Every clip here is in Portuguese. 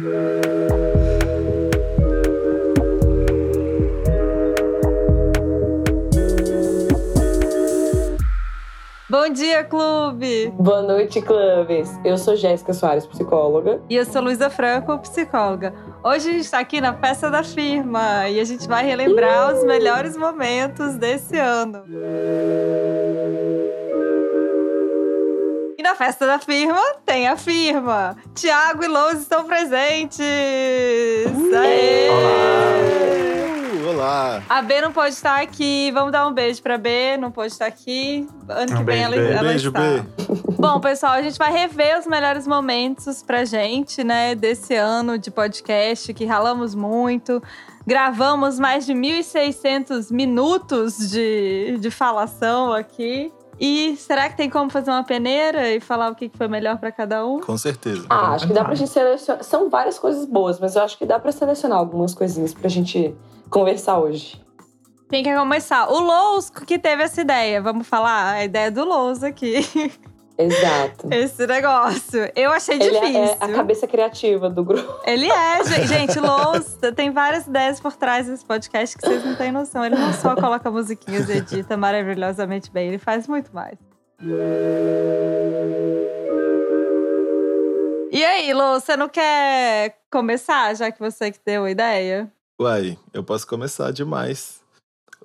Bom dia, clube! Boa noite, clubes! Eu sou Jéssica Soares, psicóloga. E eu sou Luísa Franco, psicóloga. Hoje a gente está aqui na festa da firma e a gente vai relembrar os melhores momentos desse ano. Na festa da firma tem a firma. Tiago e Louz estão presentes! Aê! Olá! Olá! A B não pode estar aqui. Vamos dar um beijo pra B. Não pode estar aqui. Ano que Um vem beijo, ela, B. ela Beijo, está. B. Bom, pessoal, a gente vai rever os melhores momentos pra gente, né, desse ano de podcast, que ralamos muito. Gravamos mais de 1.600 minutos de, de falação aqui. E será que tem como fazer uma peneira e falar o que foi melhor pra cada um? Com certeza. Ah, acho que dá pra gente selecionar. São várias coisas boas, mas eu acho que dá pra selecionar algumas coisinhas pra gente conversar hoje. Quem quer começar? O Lous que teve essa ideia. Vamos falar a ideia do Lous aqui. Exato. Esse negócio. Eu achei Ele difícil. é a cabeça criativa do grupo. Ele é, gente. Gente, Lous tem várias ideias por trás desse podcast que vocês não têm noção. Ele não só coloca musiquinhas e edita maravilhosamente bem, ele faz muito mais. E aí, Lou, você não quer começar, já que você que deu a ideia? Uai, eu posso começar demais.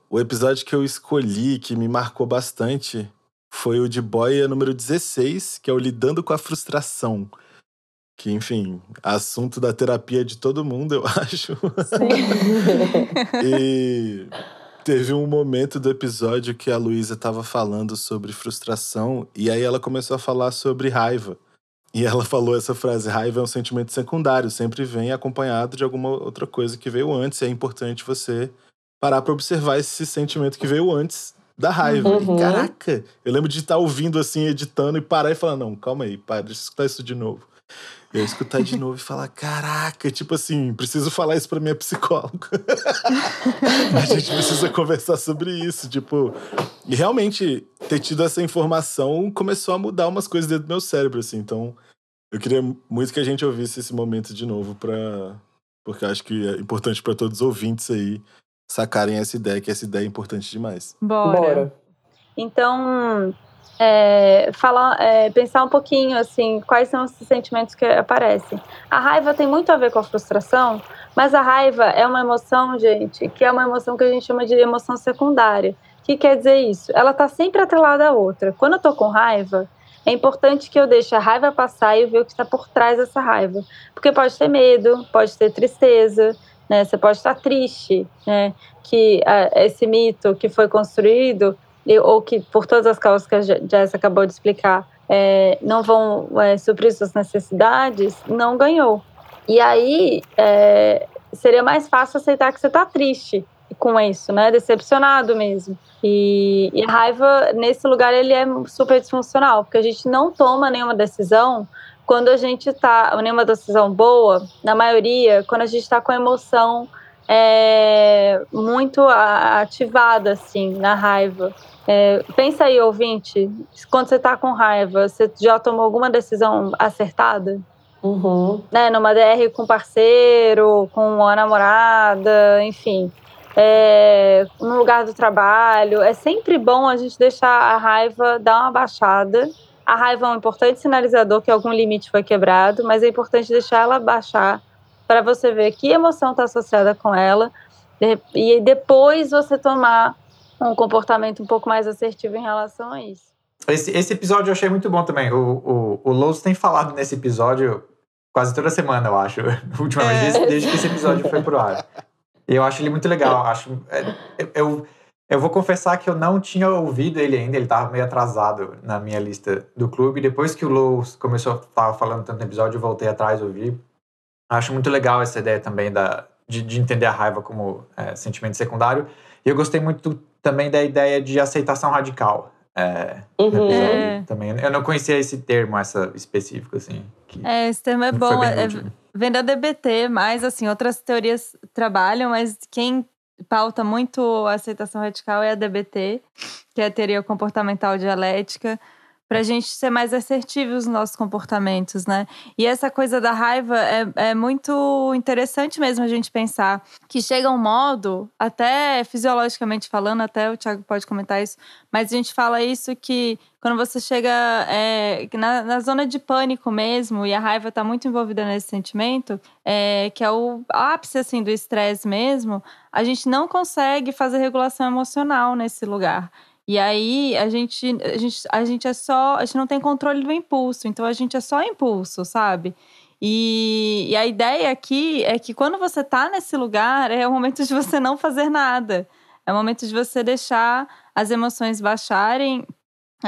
O episódio que eu escolhi, que me marcou bastante, foi o de Boia número 16, que é o Lidando com a Frustração. Que, enfim, assunto da terapia de todo mundo, eu acho. E teve um momento do episódio que a Luísa estava falando sobre frustração, e aí ela começou a falar sobre raiva. E ela falou essa frase: raiva é um sentimento secundário, sempre vem acompanhado de alguma outra coisa que veio antes, e é importante você parar para observar esse sentimento que veio antes da raiva. Uhum. E caraca, eu lembro de estar ouvindo assim, editando, e parar e falar: não, calma aí, para, deixa eu escutar isso de novo. Eu escutar de novo e falar: caraca, tipo assim, preciso falar isso pra minha psicóloga. a gente precisa conversar sobre isso, tipo. E realmente, ter tido essa informação começou a mudar umas coisas dentro do meu cérebro, assim. Então, eu queria muito que a gente ouvisse esse momento de novo, pra... porque acho que é importante para todos os ouvintes aí sacarem essa ideia, que essa ideia é importante demais. Bora. Bora. Então, é, falar, é, pensar um pouquinho assim, quais são os sentimentos que aparecem. A raiva tem muito a ver com a frustração, mas a raiva é uma emoção, gente, que é uma emoção que a gente chama de emoção secundária. O que quer dizer isso? Ela está sempre atrelada à outra. Quando eu tô com raiva, é importante que eu deixe a raiva passar e ver o que está por trás dessa raiva. Porque pode ter medo, pode ter tristeza, né? Você pode estar triste, né? Que ah, esse mito que foi construído ou que por todas as causas que a Je- Jess acabou de explicar é, não vão é, suprir suas necessidades, não ganhou. E aí é, seria mais fácil aceitar que você está triste com isso, né? Decepcionado mesmo. E, e a raiva, nesse lugar, ele é super disfuncional, porque a gente não toma nenhuma decisão quando a gente está, nenhuma decisão boa, na maioria, quando a gente está com a emoção é, muito ativada, assim, na raiva. É, pensa aí, ouvinte, quando você está com raiva, você já tomou alguma decisão acertada? Uhum. né, numa DR com parceiro, com a namorada, enfim, é, no lugar do trabalho. É sempre bom a gente deixar a raiva dar uma baixada. A raiva é um importante sinalizador que algum limite foi quebrado, mas é importante deixar ela baixar para você ver que emoção está associada com ela e depois você tomar um comportamento um pouco mais assertivo em relação a isso. Esse, esse episódio eu achei muito bom também. O, o, o Lowe's tem falado nesse episódio quase toda semana, eu acho. Ultimamente, É. desde, desde que esse episódio foi pro ar. E eu acho ele muito legal. Acho, é, eu- eu, eu vou confessar que eu não tinha ouvido ele ainda, ele tava meio atrasado na minha lista do clube. Depois que o Lowe's começou a estar falando tanto no episódio, eu voltei atrás e ouvi. Acho muito legal essa ideia também da, de, de entender a raiva como é, sentimento secundário. E eu gostei muito também da ideia de aceitação radical. É, Uhum. É. também. Eu não conhecia esse termo, essa específico, assim. que É, esse termo é bom. é- útil. vem da DBT, mas assim, outras teorias trabalham, mas quem pauta muito a aceitação radical é a DBT, que é a teoria comportamental dialética, pra gente ser mais assertivos nos nossos comportamentos, né? E essa coisa da raiva é, é muito interessante mesmo a gente pensar que chega um modo, até fisiologicamente falando, até o Thiago pode comentar isso, mas a gente fala isso que quando você chega é, na, na, zona de pânico mesmo e a raiva está muito envolvida nesse sentimento, é, que é o ápice assim do estresse mesmo, a gente não consegue fazer regulação emocional nesse lugar. E aí a gente, a gente, a gente é só, a gente não tem controle do impulso, então a gente é só impulso, sabe? E, e a ideia aqui é que quando você tá nesse lugar, é o momento de você não fazer nada. É o momento de você deixar as emoções baixarem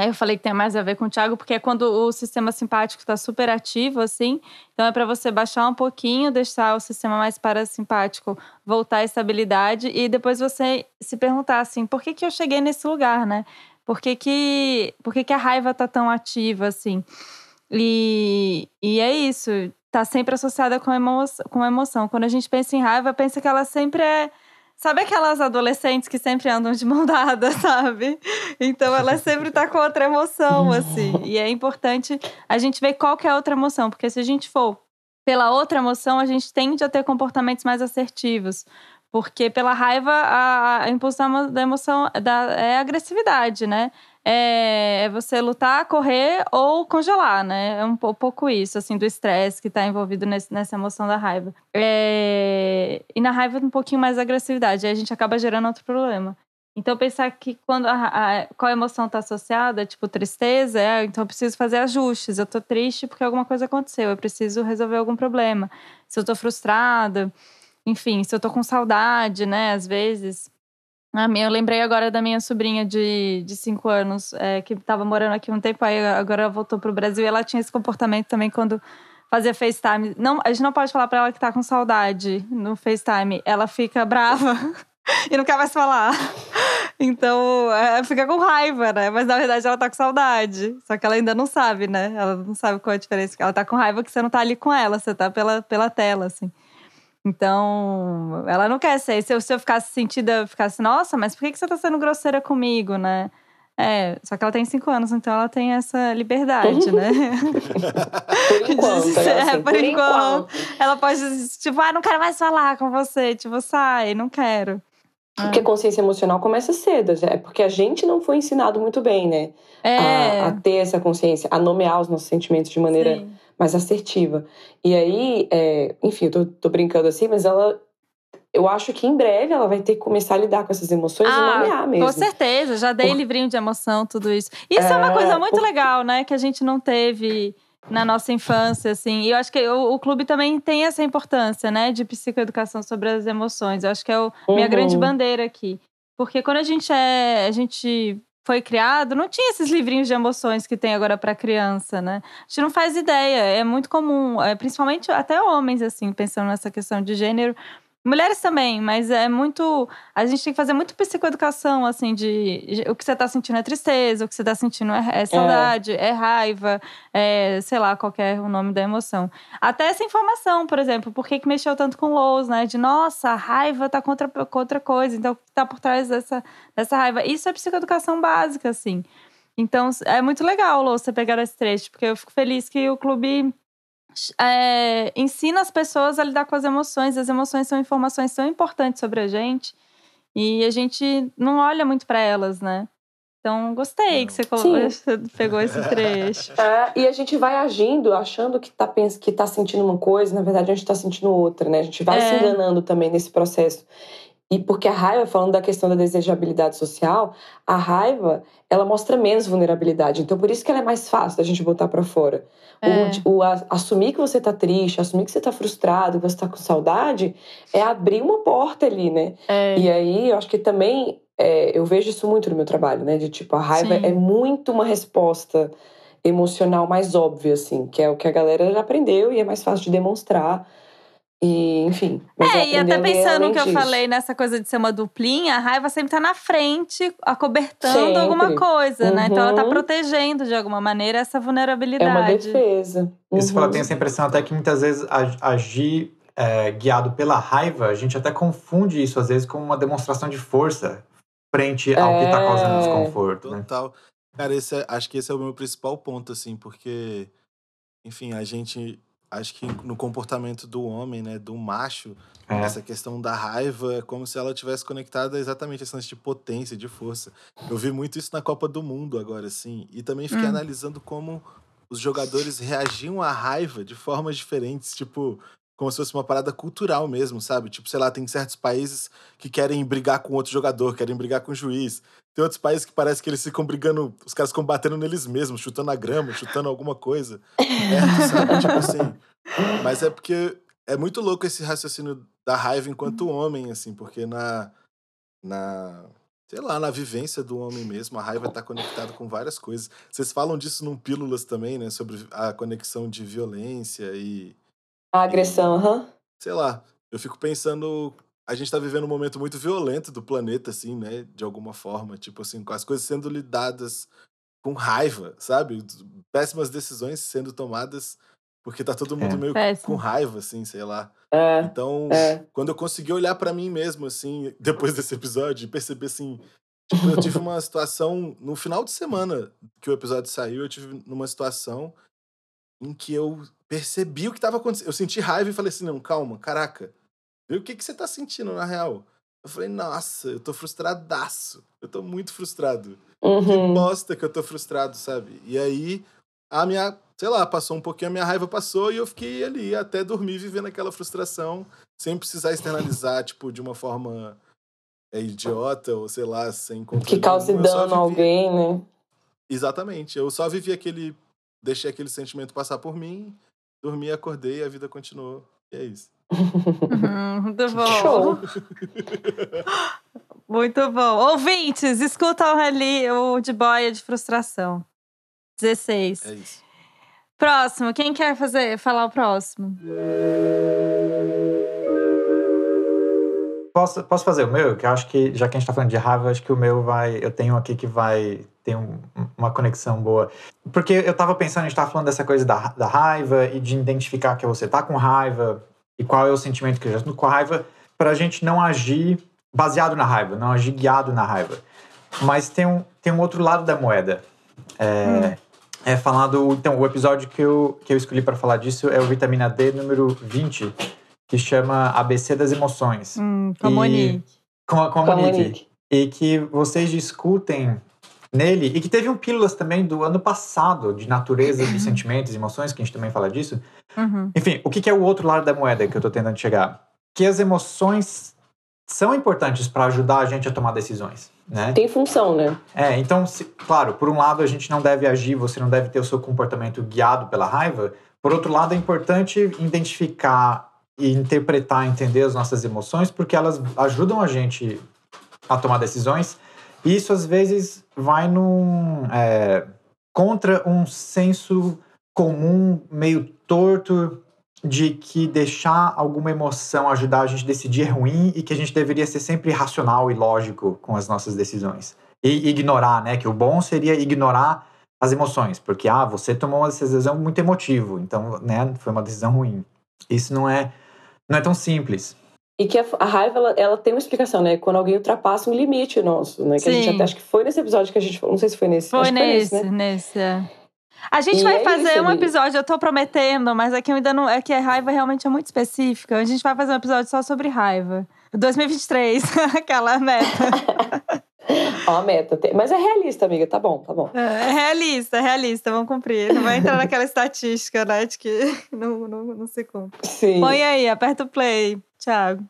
Eu falei que tem mais a ver com o Thiago, porque é quando o sistema simpático está super ativo, assim. Então é para você baixar um pouquinho, deixar o sistema mais parasimpático voltar à estabilidade e depois você se perguntar assim, por que, que eu cheguei nesse lugar, né? Por que, que, por que, que a raiva tá tão ativa, assim? E, e é isso, tá sempre associada com, emo, com emoção. Quando a gente pensa em raiva, pensa que ela sempre é Sabe aquelas adolescentes que sempre andam de mão dada, sabe? Então ela sempre tá com outra emoção, assim. E é importante a gente ver qual que é a outra emoção, porque se a gente for pela outra emoção, a gente tende a ter comportamentos mais assertivos. Porque pela raiva, a, a impulso da emoção da, é agressividade, né? É, é você lutar, correr ou congelar, né? É um, pouco isso, assim, do estresse que está envolvido nesse, nessa emoção da raiva. É, e na raiva, um pouquinho mais agressividade. Aí a gente acaba gerando outro problema. Então, pensar que quando a, a, qual emoção está associada, tipo tristeza, é, então eu preciso fazer ajustes. Eu tô triste porque alguma coisa aconteceu, eu preciso resolver algum problema. Se eu tô frustrada, enfim, se eu tô com saudade, né, às vezes. Eu lembrei agora da minha sobrinha de, de cinco anos, é, que estava morando aqui um tempo, aí agora voltou para o Brasil e ela tinha esse comportamento também quando fazia FaceTime. Não, a gente não pode falar para ela que tá com saudade no FaceTime. Ela fica brava e não quer mais falar. Então, é, fica com raiva, né? Mas na verdade ela tá com saudade. Só que ela ainda não sabe, né? Ela não sabe qual é a diferença. Ela tá com raiva que você não tá ali com ela, você tá pela, pela tela, assim. Então, ela não quer ser. Se eu, se eu ficasse sentida, ficasse, nossa, mas por que, que você tá sendo grosseira comigo, né? É, só que ela tem cinco anos, então ela tem essa liberdade, né? por enquanto, é, assim, é por, por enquanto. enquanto. Ela pode, tipo, ah, não quero mais falar com você, tipo, sai, não quero. Porque a consciência emocional começa cedo, é porque a gente não foi ensinado muito bem, né? É. A, a ter essa consciência, a nomear os nossos sentimentos de maneira Sim mais assertiva. E aí, é, enfim, eu tô, tô, brincando assim, mas ela. Eu acho que em breve ela vai ter que começar a lidar com essas emoções ah, e nomear mesmo. Com certeza, já dei Por... livrinho de emoção, tudo isso. Isso é, é uma coisa muito Por... legal, né? Que a gente não teve na nossa infância, assim. E eu acho que o, o, clube também tem essa importância, né? De psicoeducação sobre as emoções. Eu acho que é a minha uhum. grande bandeira aqui. Porque quando a gente é. A gente foi criado, não tinha esses livrinhos de emoções que tem agora para criança, né? A gente não faz ideia, é muito comum, é, principalmente até homens, assim, pensando nessa questão de gênero, Mulheres também, mas é muito. A gente tem que fazer muito psicoeducação, assim, de o que você tá sentindo é tristeza, o que você tá sentindo é, é saudade, é. é, raiva, é, sei lá, qualquer o nome da emoção. Até essa informação, por exemplo, por que, que mexeu tanto com Lowe's, né? De nossa, a raiva tá contra, contra coisa, então o que tá por trás dessa, dessa raiva? Isso é psicoeducação básica, assim. Então é muito legal, Lô, você pegar esse trecho, porque eu fico feliz que o clube é, ensina as pessoas a lidar com as emoções. As emoções são informações tão importantes sobre a gente e a gente não olha muito para elas, né? Então, gostei que você, pegou esse trecho. É, e a gente vai agindo, achando que tá, que tá sentindo uma coisa, na verdade a gente tá sentindo outra, né? A gente vai é. se enganando também nesse processo. E porque a raiva, falando da questão da desejabilidade social, a raiva, ela mostra menos vulnerabilidade. Então, por isso que ela é mais fácil da gente botar para fora. É. O, o a, assumir que você tá triste, assumir que você tá frustrado, que você tá com saudade, é abrir uma porta ali, né? É. E aí, eu acho que também, é, eu vejo isso muito no meu trabalho, né? De tipo, a raiva Sim. é muito uma resposta emocional mais óbvia, assim, que é o que a galera já aprendeu e é mais fácil de demonstrar. E, enfim. é, e até pensando no que eu falei nessa coisa de ser uma duplinha, a raiva sempre tá na frente, acobertando sempre. alguma coisa, uhum. né? Então ela tá uhum. protegendo de alguma maneira essa vulnerabilidade. É uma defesa. Uhum. Isso fala, tem essa impressão até que muitas vezes agir é, guiado pela raiva, a gente até confunde isso às vezes com uma demonstração de força frente ao tá é... que está causando desconforto. Né? Total. Cara, esse é, acho que esse é o meu principal ponto, assim, porque, enfim, a gente. Acho que no comportamento do homem, né, do macho, É. essa questão da raiva é como se ela tivesse conectada exatamente a esse lance de potência, de força. Eu vi muito isso na Copa do Mundo agora, assim, e também fiquei Hum. analisando como os jogadores reagiam à raiva de formas diferentes, tipo, como se fosse uma parada cultural mesmo, sabe? Tipo, sei lá, tem certos países que querem brigar com outro jogador, querem brigar com o juiz. Tem outros países que parece que eles ficam brigando, os caras ficam batendo neles mesmos, chutando a grama, chutando alguma coisa. Perto, sabe? Tipo assim. Mas é porque é muito louco esse raciocínio da raiva enquanto homem, assim, porque na. na sei lá, na vivência do homem mesmo, a raiva está conectada com várias coisas. Vocês falam disso num Pílulas também, né? Sobre a conexão de violência e. A agressão, aham. Sei lá, eu fico pensando. A gente tá vivendo um momento muito violento do planeta, assim, né? De alguma forma. Tipo assim, com as coisas sendo lidadas com raiva, sabe? Péssimas decisões sendo tomadas porque tá todo mundo É. meio Péssimo. com raiva, assim, sei lá. É, Então, é. quando eu consegui olhar pra mim mesmo, assim, depois desse episódio, e perceber assim. Tipo, eu tive uma situação. No final de semana que o episódio saiu, eu tive numa situação em que eu percebi o que tava acontecendo. Eu senti raiva e falei assim: não, calma, caraca. Vê o que, que você tá sentindo na real. Eu falei, nossa, eu tô frustradaço. Eu tô muito frustrado. Que Uhum. bosta que eu tô frustrado, sabe? E aí, a minha, sei lá, passou um pouquinho, a minha raiva passou e eu fiquei ali até dormir vivendo aquela frustração, sem precisar externalizar, tipo, de uma forma é, idiota ou sei lá, sem controle. Que cause dano a vivi- alguém, né? Exatamente. Eu só vivi aquele. Deixei aquele sentimento passar por mim, dormi, acordei, a vida continuou. E é isso. Uhum, muito bom. Show. Muito bom. Ouvintes, escutam ali o de boia de frustração. 16. É isso. Próximo, quem quer fazer, falar o próximo? Posso, posso fazer o meu? Que eu acho que, já que a gente tá falando de raiva, acho que o meu vai. Eu tenho aqui que vai ter um- uma conexão boa. Porque eu tava pensando, a gente tava falando dessa coisa da, da raiva e de identificar que você tá com raiva e qual é o sentimento que eu já tô com raiva, pra gente não agir baseado na raiva, não agir guiado na raiva. Mas tem um, tem um outro lado da moeda. É, é falado. Então, o episódio que eu, que eu escolhi para falar disso é o Vitamina D número 20, que chama ABC das Emoções Hum, com a E- Monique. com a, com a Com a Monique. Monique. E que vocês discutem nele, e que teve um pílulas também do ano passado, de natureza de sentimentos e emoções, que a gente também fala disso. Uhum. Enfim, o que que é o outro lado da moeda que eu tô tentando chegar? Que as emoções são importantes para ajudar a gente a tomar decisões, né? Tem função, né? É, então, se- claro, por um lado a gente não deve agir, você não deve ter o seu comportamento guiado pela raiva. Por outro lado, é importante identificar e interpretar, entender as nossas emoções, porque elas ajudam a gente a tomar decisões. E isso às vezes vai num é, contra um senso comum meio torto de que deixar alguma emoção ajudar a gente a decidir é ruim e que a gente deveria ser sempre racional e lógico com as nossas decisões. E ignorar, né? Que o bom seria ignorar as emoções, porque ah, você tomou uma decisão muito emotivo, então, né, foi uma decisão ruim. Isso não é não é tão simples. E que a, a raiva, ela, ela tem uma explicação, né? Quando alguém ultrapassa um limite nosso, né? Que a gente Sim. até, acho que foi nesse episódio que a gente falou, não sei se foi nesse. Foi nesse, foi nesse, né? nesse. é. A gente E vai é fazer isso, um episódio, eu tô prometendo, mas aqui eu ainda não. É que a raiva realmente é muito específica. A gente vai fazer um episódio só sobre raiva. 2023, aquela meta. Ó, a meta. Mas é realista, amiga, tá bom, tá bom. É realista, é realista, vamos cumprir. Não vai entrar naquela estatística, né, de que não, não, não se cumpre. Sim. Põe aí, aperta o play, Thiago.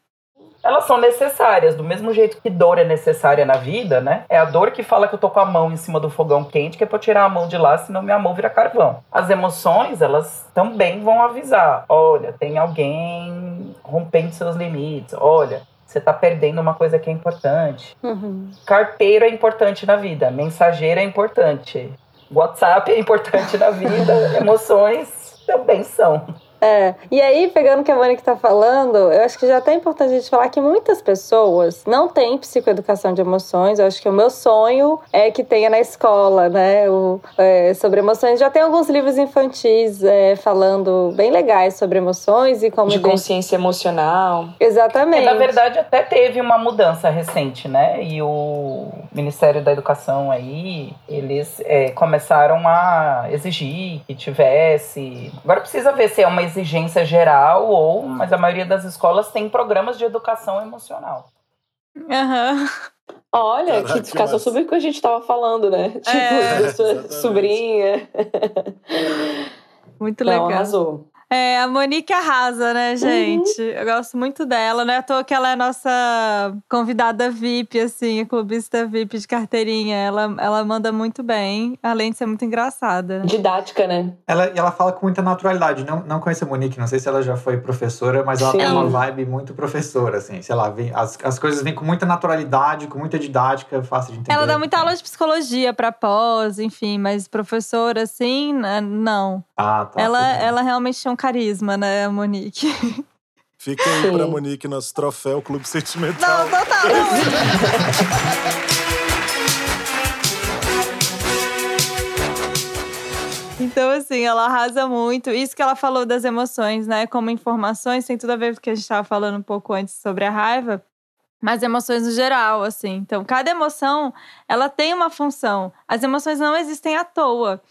Elas são necessárias, do mesmo jeito que dor é necessária na vida, né? É a dor que fala que eu tô com a mão em cima do fogão quente, que é pra eu tirar a mão de lá, senão minha mão vira carvão. As emoções, elas também vão avisar. Olha, tem alguém rompendo seus limites. Olha, você tá perdendo uma coisa que é importante. Uhum. Carteiro é importante na vida, mensageiro é importante. WhatsApp é importante na vida, emoções também são. É, e aí, pegando o que a Mônica tá falando, eu acho que já é até importante a gente falar que muitas pessoas não têm psicoeducação de emoções. Eu acho que o meu sonho é que tenha na escola, né? O, é, sobre emoções. Já tem alguns livros infantis é, falando bem legais sobre emoções e como. De consciência emocional. Exatamente. É, na verdade, até teve uma mudança recente, né? E o Ministério da Educação aí, eles é, começaram a exigir que tivesse. Agora precisa ver se é uma exigência geral ou, mas a maioria das escolas tem programas de educação emocional. Aham. Olha, Caraca, que discussão que sobre o que a gente tava falando, né? Tipo, É, da sua exatamente. sobrinha. Muito Não, legal. arrasou. É, a Monique arrasa, né, Uhum. gente? Eu gosto muito dela, não é à toa que ela é nossa convidada VIP, assim, a clubista VIP de carteirinha. Ela, ela manda muito bem, além de ser muito engraçada. né? Didática, né? Ela, e ela fala com muita naturalidade. Não, não conheço a Monique, não sei se ela já foi professora, mas ela Sim. tem uma vibe muito professora, assim. Sei lá, vem, as, as coisas vêm com muita naturalidade, com muita didática, fácil de entender. Ela dá muita aula de psicologia pra pós, enfim, mas professora, assim, né, não. Ah, tá. ela, ela realmente tinha um carisma, né, a Monique? Fica aí Sim. pra Monique, nosso troféu Clube Sentimental. Não, total, não. Então, assim, ela arrasa muito. Isso que ela falou das emoções, né? Como informações, tem tudo a ver com o que a gente estava falando um pouco antes sobre a raiva. Mas emoções no geral, assim. Então, cada emoção, ela tem uma função. As emoções não existem à toa.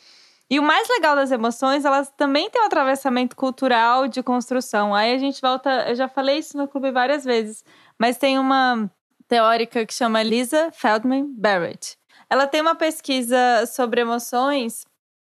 E o mais legal das emoções, elas também têm um atravessamento cultural de construção. Aí a gente volta, eu já falei isso no clube várias vezes, mas tem uma teórica que chama Lisa Feldman Barrett. Ela tem uma pesquisa sobre emoções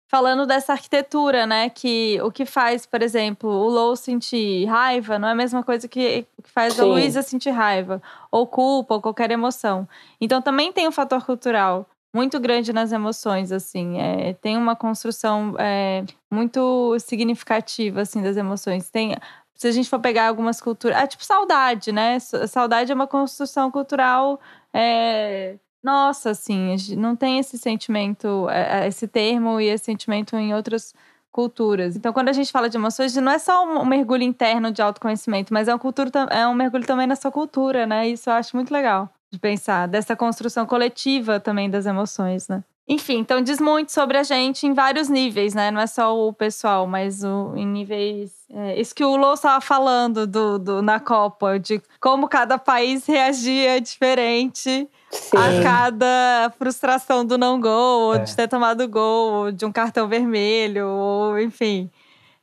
falando dessa arquitetura, né? Que o que faz, por exemplo, o Lou sentir raiva não é a mesma coisa que, que faz a Sim. Luísa sentir raiva, ou culpa, ou qualquer emoção. Então também tem um fator cultural muito grande nas emoções, assim. É, tem uma construção é, muito significativa, assim, das emoções. Tem, se a gente for pegar algumas culturas... Ah, tipo saudade, né? Saudade é uma construção cultural... é, nossa, assim, não tem esse sentimento, é, é, esse termo e esse sentimento em outras culturas. Então, quando a gente fala de emoções, não é só um, mergulho interno de autoconhecimento, mas é um, cultura, é um mergulho também na sua cultura, né? Isso eu acho muito legal de pensar, dessa construção coletiva também das emoções, né? Enfim, então diz muito sobre a gente em vários níveis, né? Não é só o pessoal, mas o, em níveis. É, isso que o Lô estava falando do, do, na Copa, de como cada país reagia diferente Sim. a cada frustração do não gol, ou É. de ter tomado gol, ou de um cartão vermelho, ou enfim.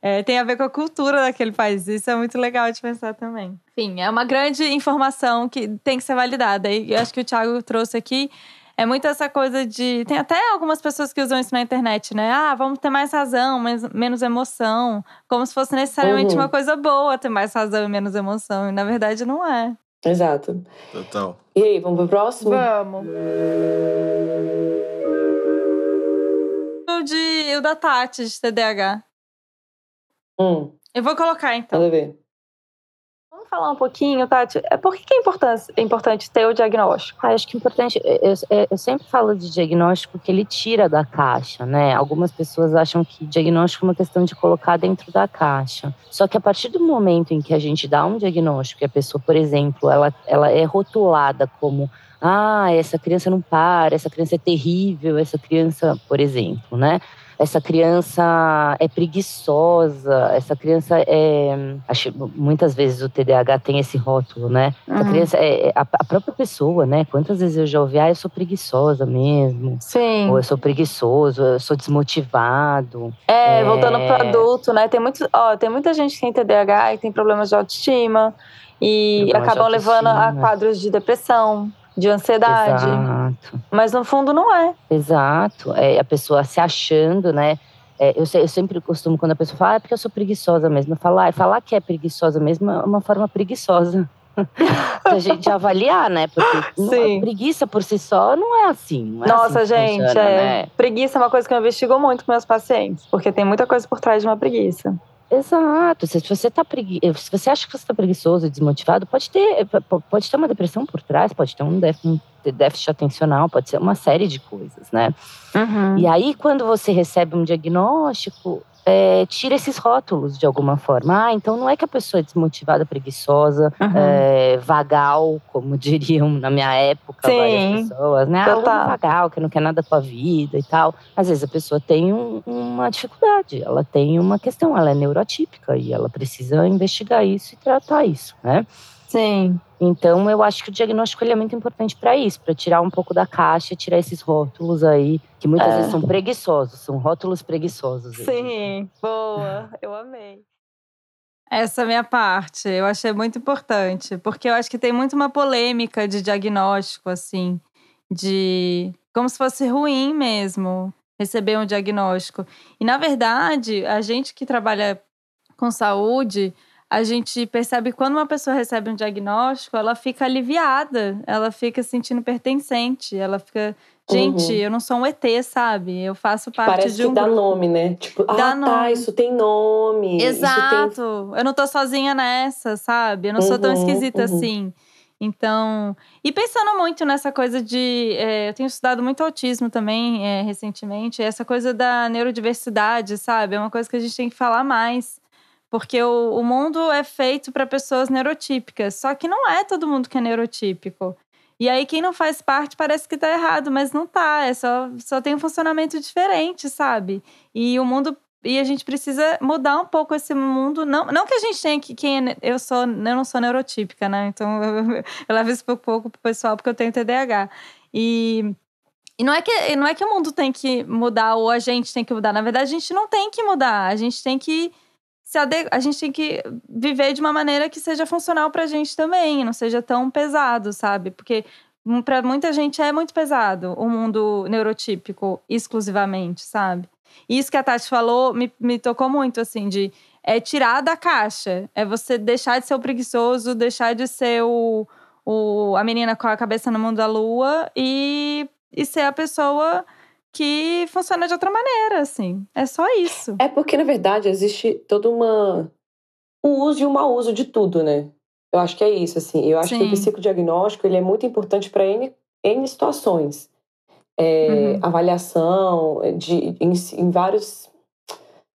É, tem a ver com a cultura daquele país. Isso é muito legal de pensar também. Enfim, é uma grande informação que tem que ser validada. E eu acho que o Thiago trouxe aqui. É muito essa coisa de. Tem até algumas pessoas que usam isso na internet, né? Ah, vamos ter mais razão, mas menos emoção. Como se fosse necessariamente Uhum. uma coisa boa ter mais razão e menos emoção. E na verdade não é. Exato. Total. E aí, vamos pro próximo? Vamos. O de o da Tati, de TDAH. Hum, Eu vou colocar então. ver. Vamos falar um pouquinho, Tati. É, Por que que é importante, é importante ter o diagnóstico? Ah, acho que é importante. Eu, eu- eu sempre falo de diagnóstico que ele tira da caixa, né? Algumas pessoas acham que diagnóstico é uma questão de colocar dentro da caixa. Só que a partir do momento em que a gente dá um diagnóstico e a pessoa, por exemplo, ela, ela é rotulada como ah, essa criança não para, essa criança é terrível, essa criança, por exemplo, né? Essa criança é preguiçosa, essa criança é. Acho, muitas vezes o TDAH tem esse rótulo, né? Uhum. criança é é a, a própria pessoa, né? Quantas vezes eu já ouvi, ah, eu sou preguiçosa mesmo, Sim. ou eu sou preguiçoso, eu sou desmotivado. É, É. voltando pro adulto, né? Tem, muito, ó, tem muita gente que tem TDAH e tem problemas de autoestima e Problemas acabam levando a quadros de depressão, de ansiedade. Exato, Mas no fundo não é. exato. É a pessoa se achando, né? É, eu, eu sempre costumo, quando a pessoa fala, ah, é porque eu sou preguiçosa mesmo, falo, ah, falar que é preguiçosa mesmo é uma forma preguiçosa. a gente avaliar, né? Porque não- Sim. preguiça por si só não é assim. Não é Nossa, assim gente, funciona, é. né? preguiça é uma coisa que eu investigo muito com meus pacientes, porque tem muita coisa por trás de uma preguiça. Exato. Se você, tá pregui... se você acha que você está preguiçoso, desmotivado, pode ter, p- pode ter uma depressão por trás, pode ter um déficit, déficit atencional, pode ser uma série de coisas, né? Uhum. E aí, quando você recebe um diagnóstico, é, tira esses rótulos de alguma forma. Ah, então não é que a pessoa é desmotivada, preguiçosa, Uhum. é, vagal, como diriam na minha época Sim, várias pessoas, né? Ah, vagal, que não quer nada com a vida e tal. Às vezes a pessoa tem um- uma dificuldade, ela tem uma questão, ela é neurotípica e ela precisa investigar isso e tratar isso, né? Sim. Então, eu acho que o diagnóstico ele é muito importante para isso, para tirar um pouco da caixa, tirar esses rótulos aí, que muitas É. vezes são preguiçosos, são rótulos preguiçosos. Sim, boa. Eu amei. Essa é a minha parte, eu achei muito importante, porque eu acho que tem muito uma polêmica de diagnóstico, assim, de como se fosse ruim mesmo receber um diagnóstico. E, na verdade, a gente que trabalha com saúde, a gente percebe que quando uma pessoa recebe um diagnóstico, ela fica aliviada, ela fica se sentindo pertencente, ela fica. Gente, Uhum. eu não sou um ET, sabe? Eu faço parte Parece de que um dá grupo. nome, né? Tipo, ah, Dá tá, nome. isso tem nome. Isso tem Exato. Eu não tô sozinha nessa, sabe? Eu não sou tão Uhum, esquisita uhum. assim. Então, e pensando muito nessa coisa de. é, eu tenho estudado muito autismo também é, recentemente, essa coisa da neurodiversidade, sabe? É uma coisa que a gente tem que falar mais. Porque o, o mundo é feito para pessoas neurotípicas, só que não é todo mundo que é neurotípico. E aí, quem não faz parte parece que tá errado, mas não tá. É só, só tem um funcionamento diferente, sabe? E o mundo e a gente precisa mudar um pouco esse mundo. Não, não que a gente tenha que. Quem é- eu, sou, eu não sou neurotípica, né? Então eu, eu levo isso um pouco pro pessoal porque eu tenho TDAH. E, e não, é que, não é que o mundo tem que mudar ou a gente tem que mudar. Na verdade, a gente não tem que mudar. A gente tem que se A gente tem que viver de uma maneira que seja funcional pra gente também, não seja tão pesado, sabe? Porque hum, pra muita gente é muito pesado o mundo neurotípico exclusivamente, sabe? Isso que a Tati falou me, me tocou muito, assim, de é tirar da caixa. É você deixar de ser o preguiçoso, deixar de ser o, o, a menina com a cabeça no mundo da lua e, e ser a pessoa que funciona de outra maneira, assim. É só isso. É porque, na verdade, existe toda uma. o uso e o mau uso de tudo, né? Eu acho que é isso, assim. Eu acho que Sim. o psicodiagnóstico ele é muito importante para N, N situações. É, Uhum. Avaliação de, em, em vários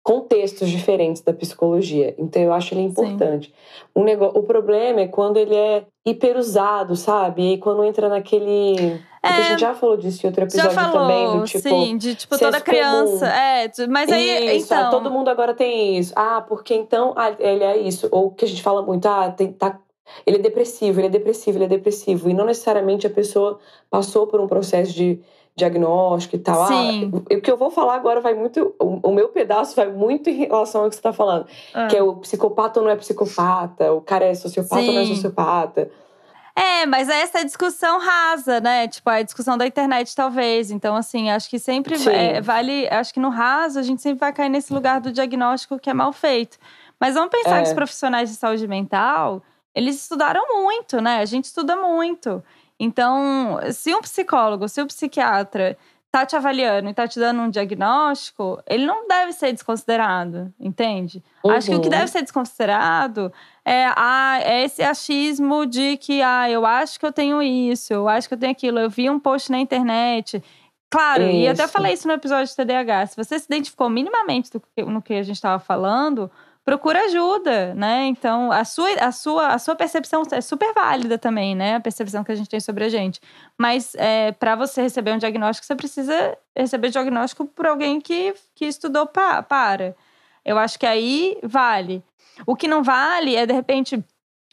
contextos diferentes da psicologia. Então, eu acho ele importante. O, nego... o problema é quando ele é hiperusado, sabe? E quando entra naquele. Porque a gente já falou disso em outro É. Já episódio falou, também, do tipo. sim, de tipo senso toda criança. comum. É, mas aí, Isso, ah, então. todo mundo agora tem isso. Ah, porque então ah, ele é isso. Ou que a gente fala muito, ah, tem, tá, ele é depressivo, ele é depressivo, ele é depressivo. E não necessariamente a pessoa passou por um processo de diagnóstico e tal. Sim. Ah, o que eu vou falar agora vai muito. O, meu pedaço vai muito em relação ao que você está falando. Ah. Que é o psicopata ou não é psicopata, o cara é sociopata ou não é Sim. sociopata. É, mas essa é a discussão rasa, né? Tipo, a discussão da internet, talvez. Então, assim, acho que sempre é, vale. Acho que no raso a gente sempre vai cair nesse lugar do diagnóstico que é mal feito. Mas vamos pensar É. que os profissionais de saúde mental, eles estudaram muito, né? A gente estuda muito. Então, se um psicólogo, se um psiquiatra tá te avaliando e tá te dando um diagnóstico, ele não deve ser desconsiderado, entende? Acho que o que Uhum. deve ser desconsiderado é, ah, é esse achismo de que ah, eu acho que eu tenho isso, eu acho que eu tenho aquilo, eu vi um post na internet. Claro, e eu até Isso. falei isso no episódio de TDAH. Se você se identificou minimamente que- no que a gente estava falando, procura ajuda, né? Então, a sua, a, sua, a sua percepção é super válida também, né? A percepção que a gente tem sobre a gente. Mas é, para você receber um diagnóstico, você precisa receber diagnóstico por alguém que, que estudou pa- para. Eu acho que aí vale. O que não vale é, de repente,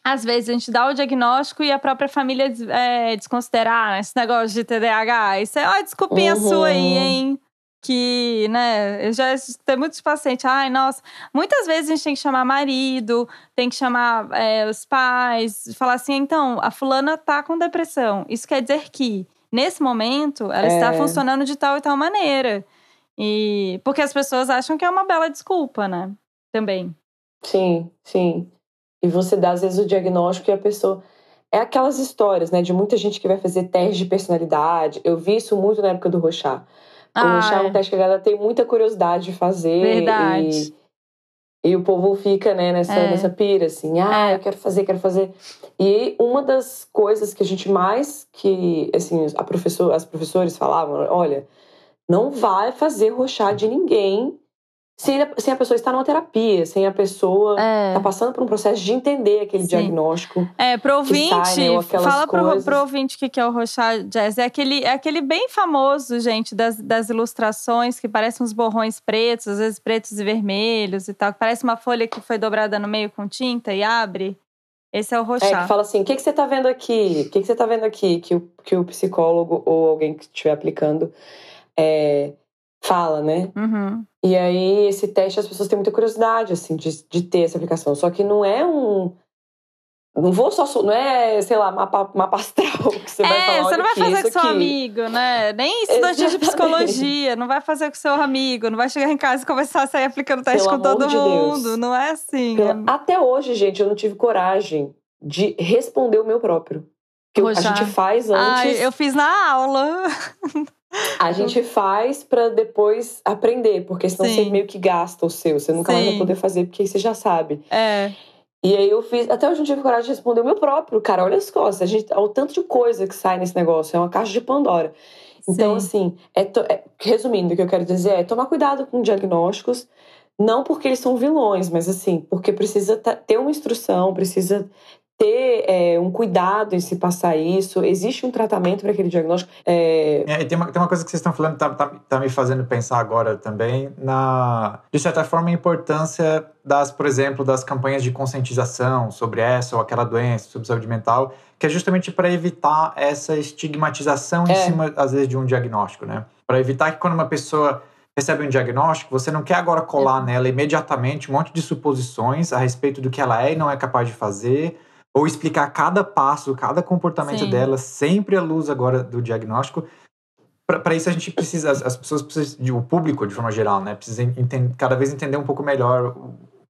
às vezes a gente dá o diagnóstico e a própria família é, desconsiderar esse negócio de TDAH. Isso é uma desculpinha Uhum. sua aí, hein? Que, né, eu já tem muitos pacientes, ai, nossa, muitas vezes a gente tem que chamar marido, tem que chamar é, os pais, falar assim, então, a fulana tá com depressão. Isso quer dizer que, nesse momento, ela está É. funcionando de tal e tal maneira. E porque as pessoas acham que é uma bela desculpa, né? Também. Sim, sim. E você dá, às vezes, o diagnóstico e a pessoa. É aquelas histórias, né? De muita gente que vai fazer teste de personalidade. Eu vi isso muito na época do Rochar. O Ah, Rochar é é. um teste que a galera tem muita curiosidade de fazer. Verdade. E, e o povo fica, né, nessa, É. nessa pira, assim. Ah, É. eu quero fazer, quero fazer. E uma das coisas que a gente mais... que assim, a professor, as professores falavam, olha... Não vai fazer Rochar de ninguém sem a, sem a pessoa estar numa terapia, sem a pessoa É. tá passando por um processo de entender aquele Sim. diagnóstico. É, pro ouvinte, sai, né, fala pro, pro ouvinte o que que é o Rochard Jazz. É aquele, é aquele bem famoso, gente, das, das ilustrações que parecem uns borrões pretos, às vezes pretos e vermelhos e tal. Que parece uma folha que foi dobrada no meio com tinta e abre. Esse é o É, roxar. que fala assim, o que, que você tá vendo aqui? O que, que você tá vendo aqui? Que o, que o psicólogo ou alguém que estiver aplicando é, fala, né? Uhum. E aí, esse teste, as pessoas têm muita curiosidade, assim, de, de ter essa aplicação. Só que não é um... Não vou só... Não é, sei lá, mapa, mapa astral que você vai é, falar, você não vai fazer com seu aqui. amigo, né? Nem estudante de psicologia, não vai fazer com seu amigo, não vai chegar em casa e começar a sair aplicando teste Pelo com todo de mundo. Deus. Não é assim. Pela- Até hoje, gente, eu não tive coragem de responder o meu próprio. Que eu- a gente faz antes... Ai, eu fiz na aula. A gente faz pra depois aprender, porque senão Sim. você meio que gasta o seu. Você nunca mais vai Sim. poder fazer, porque aí você já sabe. É. E aí eu fiz. Até hoje eu não tive coragem de responder o meu próprio, cara. Olha as costas. A gente, olha o tanto de coisa que sai nesse negócio. É uma caixa de Pandora. Então, Sim. assim, é to- é- resumindo, o que eu quero dizer é tomar cuidado com diagnósticos. Não porque eles são vilões, mas assim, porque precisa ter uma instrução, precisa ter é, um cuidado em se passar isso. Existe um tratamento para aquele diagnóstico. É, É, tem uma, tem uma coisa que vocês estão falando que tá, tá, tá me fazendo pensar agora também na, de certa forma, a importância das, por exemplo, das campanhas de conscientização sobre essa ou aquela doença, sobre saúde mental, que é justamente para evitar essa estigmatização em É. cima, às vezes, de um diagnóstico, né? Para evitar que quando uma pessoa recebe um diagnóstico, você não quer agora colar nela imediatamente um monte de suposições a respeito do que ela é e não é capaz de fazer, ou explicar cada passo, cada comportamento Sim. dela, sempre à luz agora do diagnóstico. Para isso a gente precisa, as, as pessoas precisam, de- o público de forma geral, né, precisa enten- cada vez entender um pouco melhor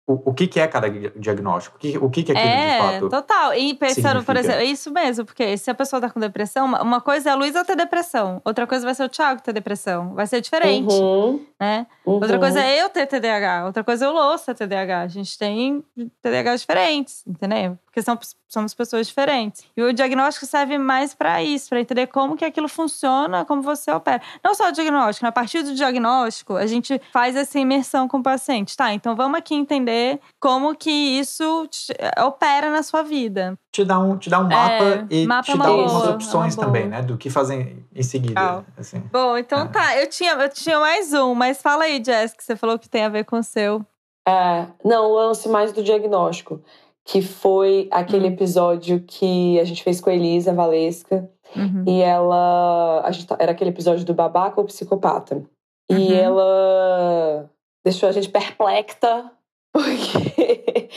o, o, que, que é cada dia- diagnóstico, o que, o que, que aquilo de É, fato. total. E pensando, por significa. exemplo, é isso mesmo, porque se a pessoa tá com depressão, uma- coisa é a Luísa ter depressão, outra coisa vai ser o Thiago ter depressão. Vai ser diferente, uhum, né? Outra uhum. coisa é eu ter TDAH, outra coisa é o Lô ter TDAH. A gente tem TDAH diferentes, entendeu? Porque são, somos pessoas diferentes. E o diagnóstico serve mais pra isso, pra entender como que aquilo funciona, como você opera. Não só o diagnóstico, né? a partir do diagnóstico, a gente faz essa imersão com o paciente. Tá, então vamos aqui entender como que isso te- opera na sua vida. Te dá um, te dá um mapa É, e mapa te é dá boa, algumas é uma opções também, né, do que fazer em seguida. Assim. Bom, então Ah. tá. Eu tinha, eu tinha mais um, mas fala aí, Jess, que você falou que tem a ver com o seu. É, não, o lance mais do diagnóstico, que foi aquele Hum. episódio que a gente fez com a Elisa Valesca, Uhum. e ela. A gente, tá- era aquele episódio do babaca ou psicopata. E Uhum. ela deixou a gente perplexa, porque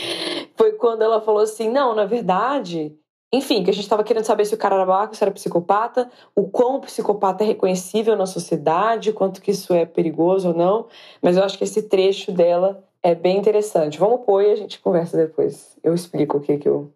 foi quando ela falou assim: não, na verdade. Enfim, que a gente estava querendo saber se o cara era babaca, se era psicopata, o quão o psicopata é reconhecível na sociedade, quanto que isso é perigoso ou não. Mas eu acho que esse trecho dela é bem interessante. Vamos pôr e a gente conversa depois. Eu explico o que que eu.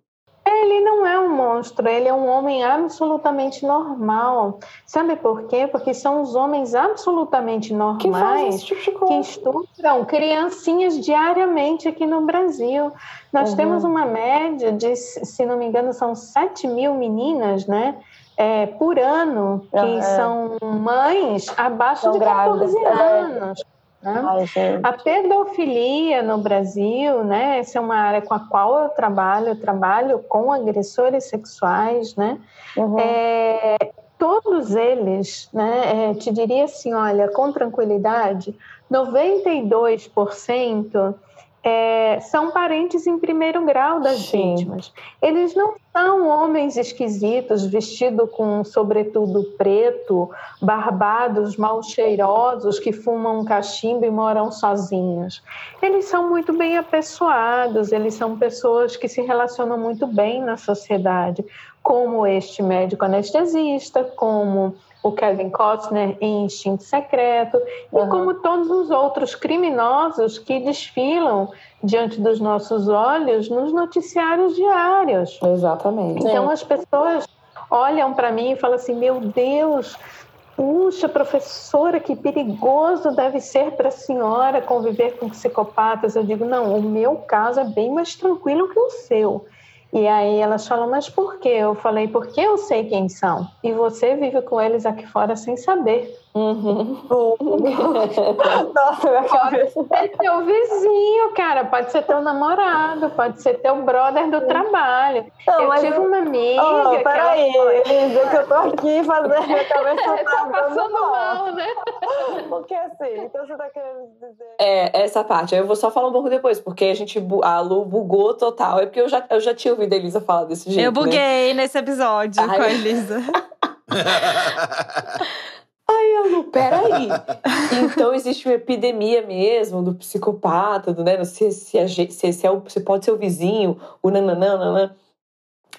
Ele não é um monstro, ele é um homem absolutamente normal. Sabe por quê? Porque são os homens absolutamente Que normais tipo que coisa. estupram criancinhas diariamente aqui no Brasil. Nós Uhum. temos uma média de, se não me engano, são 7 mil meninas, né? é, por ano, que é. são mães abaixo São de grávidas, 14 é. Né? Ai. A pedofilia no Brasil, né? Essa é uma área com a qual eu trabalho, eu trabalho com agressores sexuais, né? Uhum. É, todos eles, né? é, te diria assim, olha, com tranquilidade, 92% é, são parentes em primeiro grau das Sim. vítimas. Eles não são homens esquisitos, vestidos com sobretudo preto, barbados, mal cheirosos, que fumam cachimbo e moram sozinhos. Eles são muito bem apessoados, eles são pessoas que se relacionam muito bem na sociedade, como este médico anestesista, como o Kevin Costner em Instinto Secreto, e Uhum. como todos os outros criminosos que desfilam diante dos nossos olhos nos noticiários diários. Exatamente. Então as pessoas olham para mim e falam assim: meu Deus, puxa, professora, que perigoso deve ser para a senhora conviver com psicopatas. Eu digo: não, o meu caso é bem mais tranquilo que o seu. E aí elas falam, mas por quê? Eu falei, porque eu sei quem são. E você vive com eles aqui fora sem saber. Uhum. Nossa, minha cabeça. É teu vizinho, cara. Pode ser teu namorado, pode ser teu brother do trabalho. Não, eu mas tive uma amiga Oh, peraí, Elisa, que eu tô aqui fazendo minha cabeça tá tá passando mal, né? Porque assim, então você tá querendo dizer. É, essa parte. Eu vou só falar um pouco depois, porque a gente. A Lu bugou total. É porque eu já, eu já tinha ouvido a Elisa falar desse jeito. Eu né? buguei nesse episódio Ai. com a Elisa. Peraí. então existe uma epidemia mesmo do psicopata, do, né? Se, se, a se, se, é o- se pode ser o vizinho, o nananã, nanã.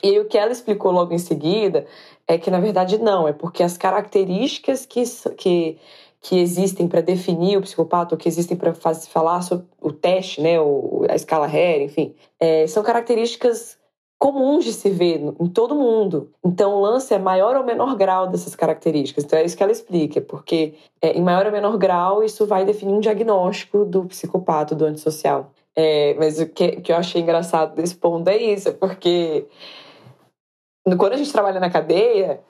E aí, o que ela explicou logo em seguida é que, na verdade, não. É porque as características que, que, que existem para definir o psicopata, ou que existem para falar sobre o teste, né? O, a escala Hare, enfim, é, são características comuns de se ver em todo mundo. Então, o lance é maior ou menor grau dessas características. Então, é isso que ela explica, porque é, em maior ou menor grau, isso vai definir um diagnóstico do psicopata, do antissocial. É, mas o que, que eu achei engraçado desse ponto é isso, porque quando a gente trabalha na cadeia,